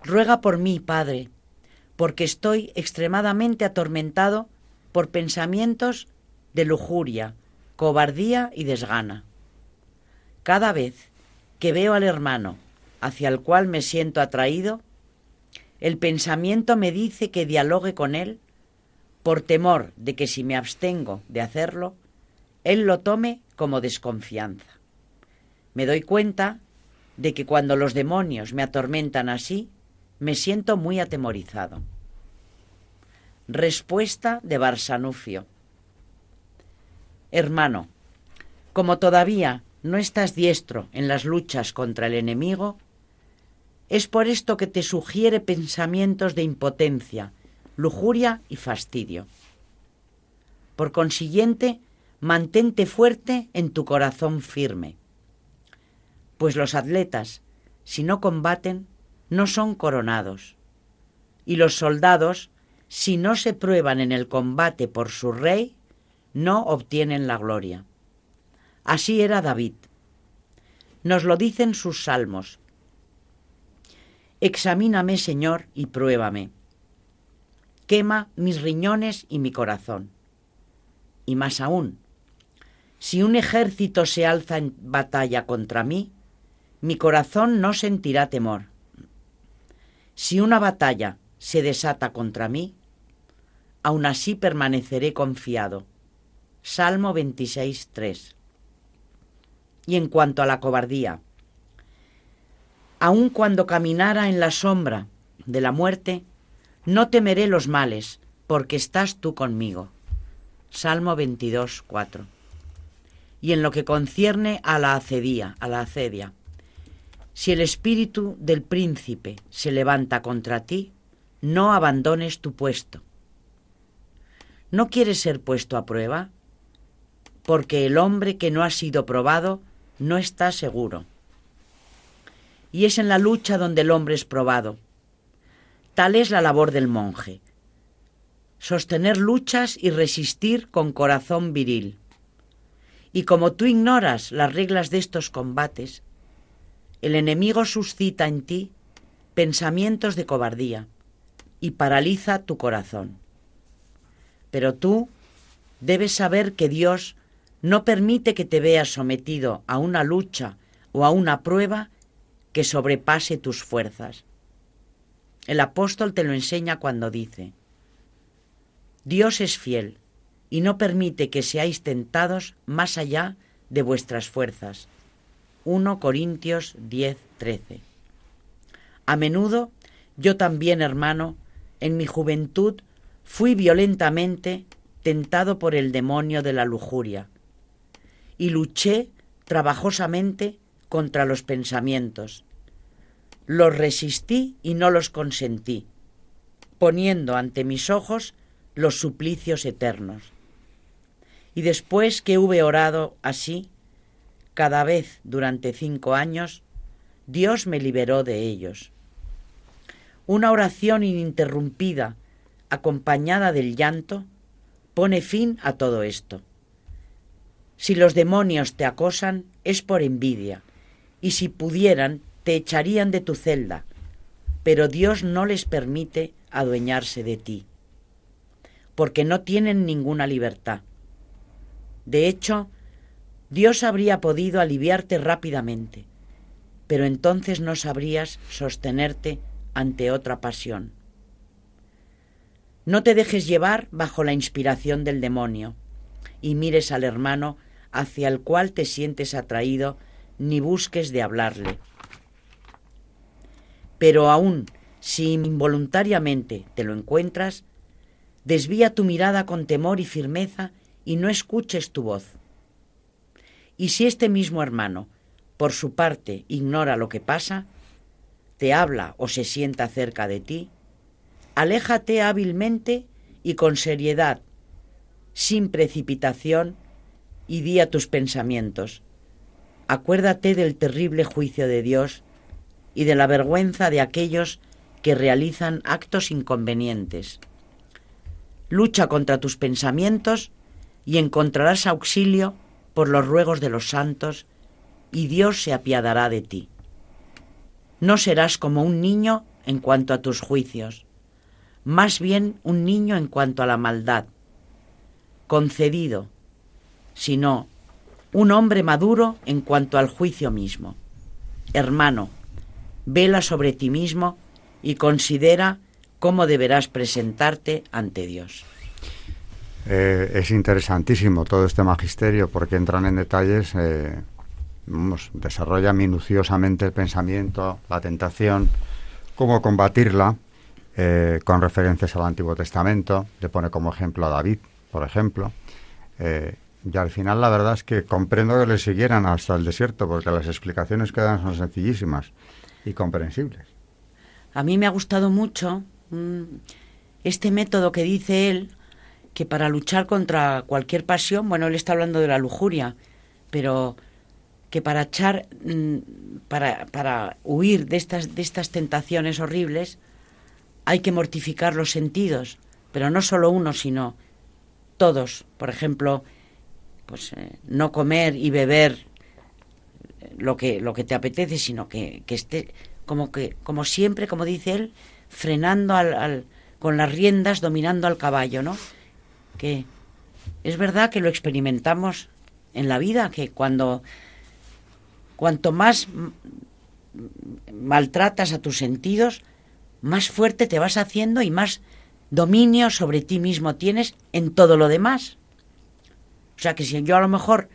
Ruega por mí, Padre, porque estoy extremadamente atormentado por pensamientos de lujuria, cobardía y desgana. Cada vez que veo al hermano hacia el cual me siento atraído, el pensamiento me dice que dialogue con él por temor de que si me abstengo de hacerlo, él lo tome como desconfianza. Me doy cuenta de que cuando los demonios me atormentan así, me siento muy atemorizado. Respuesta de Barsanufio. Hermano, como todavía no estás diestro en las luchas contra el enemigo, es por esto que te sugiere pensamientos de impotencia, lujuria y fastidio. Por consiguiente, mantente fuerte en tu corazón firme, pues los atletas, si no combaten, no son coronados, y los soldados, si no se prueban en el combate por su rey, no obtienen la gloria. Así era David. Nos lo dicen sus salmos. Examíname, Señor, y pruébame. Quema mis riñones y mi corazón. Y más aún, si un ejército se alza en batalla contra mí, mi corazón no sentirá temor. Si una batalla se desata contra mí, aún así permaneceré confiado. Salmo 26, 3. Y en cuanto a la cobardía, aun cuando caminara en la sombra de la muerte, no temeré los males, porque estás tú conmigo. Salmo 22, 4. Y en lo que concierne a la acedía, a la acedia, si el espíritu del príncipe se levanta contra ti, no abandones tu puesto. ¿No quieres ser puesto a prueba? Porque el hombre que no ha sido probado no está seguro. Y es en la lucha donde el hombre es probado. Tal es la labor del monje. Sostener luchas y resistir con corazón viril. Y como tú ignoras las reglas de estos combates, el enemigo suscita en ti pensamientos de cobardía y paraliza tu corazón. Pero tú debes saber que Dios no permite que te veas sometido a una lucha o a una prueba que sobrepase tus fuerzas. El apóstol te lo enseña cuando dice, Dios es fiel y no permite que seáis tentados más allá de vuestras fuerzas 1 Corintios 10, 13. A menudo, yo también, hermano, en mi juventud fui violentamente tentado por el demonio de la lujuria y luché trabajosamente contra los pensamientos. Los resistí y no los consentí, poniendo ante mis ojos los suplicios eternos. Y después que hube orado así, cada vez durante cinco años, Dios me liberó de ellos. Una oración ininterrumpida, acompañada del llanto, pone fin a todo esto. Si los demonios te acosan, es por envidia, y si pudieran, te echarían de tu celda, pero Dios no les permite adueñarse de ti, porque no tienen ninguna libertad. De hecho, Dios habría podido aliviarte rápidamente, pero entonces no sabrías sostenerte ante otra pasión. No te dejes llevar bajo la inspiración del demonio y mires al hermano hacia el cual te sientes atraído ni busques de hablarle. Pero aún si involuntariamente te lo encuentras, desvía tu mirada con temor y firmeza y no escuches tu voz. Y si este mismo hermano, por su parte, ignora lo que pasa, te habla o se sienta cerca de ti, aléjate hábilmente y con seriedad, sin precipitación, y di a tus pensamientos. Acuérdate del terrible juicio de Dios y de la vergüenza de aquellos que realizan actos inconvenientes. Lucha contra tus pensamientos y encontrarás auxilio por los ruegos de los santos, y Dios se apiadará de ti. No serás como un niño en cuanto a tus juicios, más bien un niño en cuanto a la maldad, concedido, sino un hombre maduro en cuanto al juicio mismo. hermano, vela sobre ti mismo y considera cómo deberás presentarte ante Dios. Eh, es interesantísimo todo este magisterio porque entran en detalles, eh, desarrolla minuciosamente el pensamiento, la tentación, cómo combatirla, eh, con referencias al Antiguo Testamento, le pone como ejemplo a David, por ejemplo. y al final la verdad es que comprendo que le siguieran hasta el desierto porque las explicaciones que dan son sencillísimas y comprensibles. A mí me ha gustado mucho mm, este método que dice él, que para luchar contra cualquier pasión, bueno, él está hablando de la lujuria, pero que para echar, mm, para, para huir de estas, de estas tentaciones horribles, hay que mortificar los sentidos, pero no solo uno, sino todos. Por ejemplo, pues eh, no comer y beber lo que, lo que te apetece, sino que, que esté como que, como siempre, como dice él, frenando al, al, con las riendas, dominando al caballo, ¿no? Que es verdad que lo experimentamos en la vida, que cuando cuanto más maltratas a tus sentidos, más fuerte te vas haciendo y más dominio sobre ti mismo tienes en todo lo demás. O sea que si yo a lo mejor,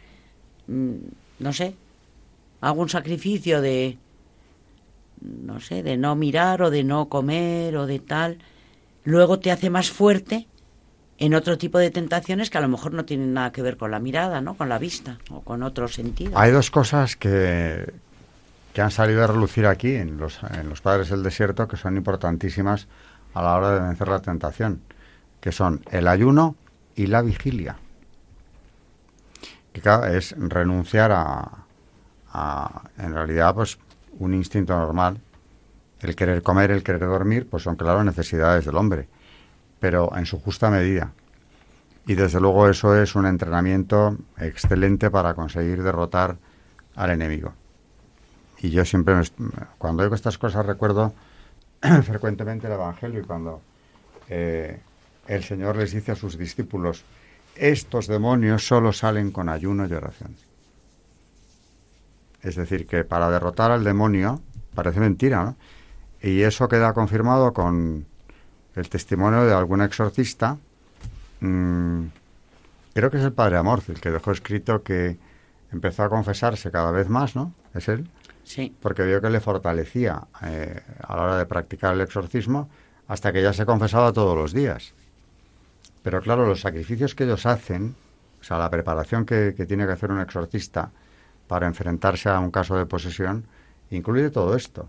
mm, no sé, hago un sacrificio de, no sé, de no mirar o de no comer o de tal, luego te hace más fuerte en otro tipo de tentaciones que a lo mejor no tienen nada que ver con la mirada, ¿no? Con la vista o con otro sentido. Hay dos cosas que, que han salido a relucir aquí en los, en los padres del desierto que son importantísimas a la hora de vencer la tentación, que son el ayuno y la vigilia. Que es renunciar a, a, en realidad, pues un instinto normal. El querer comer, el querer dormir, pues son claro necesidades del hombre, pero en su justa medida. Y desde luego eso es un entrenamiento excelente para conseguir derrotar al enemigo. Y yo siempre, cuando oigo estas cosas, recuerdo frecuentemente el Evangelio y cuando eh, el Señor les dice a sus discípulos, estos demonios solo salen con ayuno y oración. Es decir, que para derrotar al demonio, parece mentira, ¿no? Y eso queda confirmado con el testimonio de algún exorcista. Mm, creo que es el padre Amor, el que dejó escrito que empezó a confesarse cada vez más, ¿no? ¿Es él? Sí. Porque vio que le fortalecía eh, a la hora de practicar el exorcismo hasta que ya se confesaba todos los días. Pero claro, los sacrificios que ellos hacen, o sea, la preparación que tiene que hacer un exorcista, para enfrentarse a un caso de posesión incluye todo esto.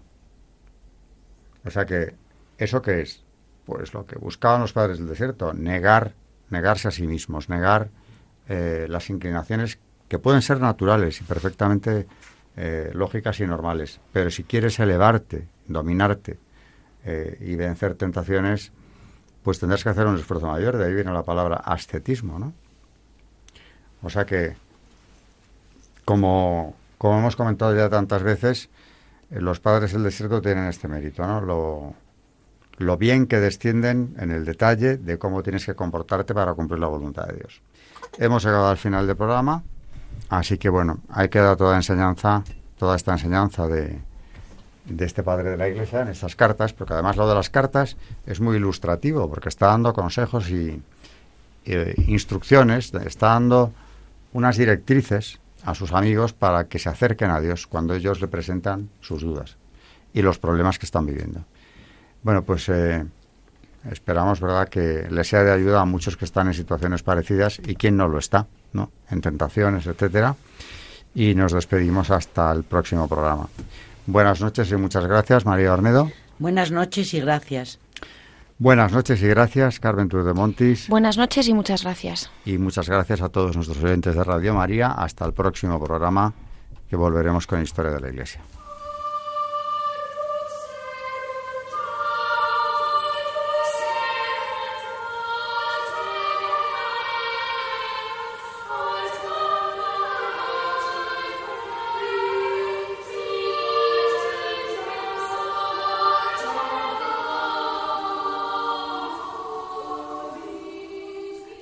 O sea que, ¿eso qué es? Pues lo que buscaban los padres del desierto, negar, negarse a sí mismos, negar eh, las inclinaciones que pueden ser naturales y perfectamente eh, lógicas y normales. Pero si quieres elevarte, dominarte eh, y vencer tentaciones, pues tendrás que hacer un esfuerzo mayor. De ahí viene la palabra ascetismo, ¿no? O sea que como, como hemos comentado ya tantas veces, los padres del desierto tienen este mérito, ¿no? Lo, lo bien que descienden en el detalle de cómo tienes que comportarte para cumplir la voluntad de Dios. Hemos llegado al final del programa, así que bueno, hay que dar toda enseñanza, toda esta enseñanza de, de este padre de la iglesia en estas cartas, porque además lo de las cartas es muy ilustrativo, porque está dando consejos y, y instrucciones, está dando unas directrices a sus amigos para que se acerquen a Dios cuando ellos le presentan sus dudas y los problemas que están viviendo. Bueno, pues eh, esperamos, ¿verdad?, que les sea de ayuda a muchos que están en situaciones parecidas y quien no lo está, ¿no?, en tentaciones, etcétera. Y nos despedimos hasta el próximo programa. Buenas noches y muchas gracias, María Ornedo. Buenas noches y gracias. Buenas noches y gracias, Carmen Cruz de Montis. Buenas noches y muchas gracias. Y muchas gracias a todos nuestros oyentes de Radio María. Hasta el próximo programa, que volveremos con Historia de la Iglesia.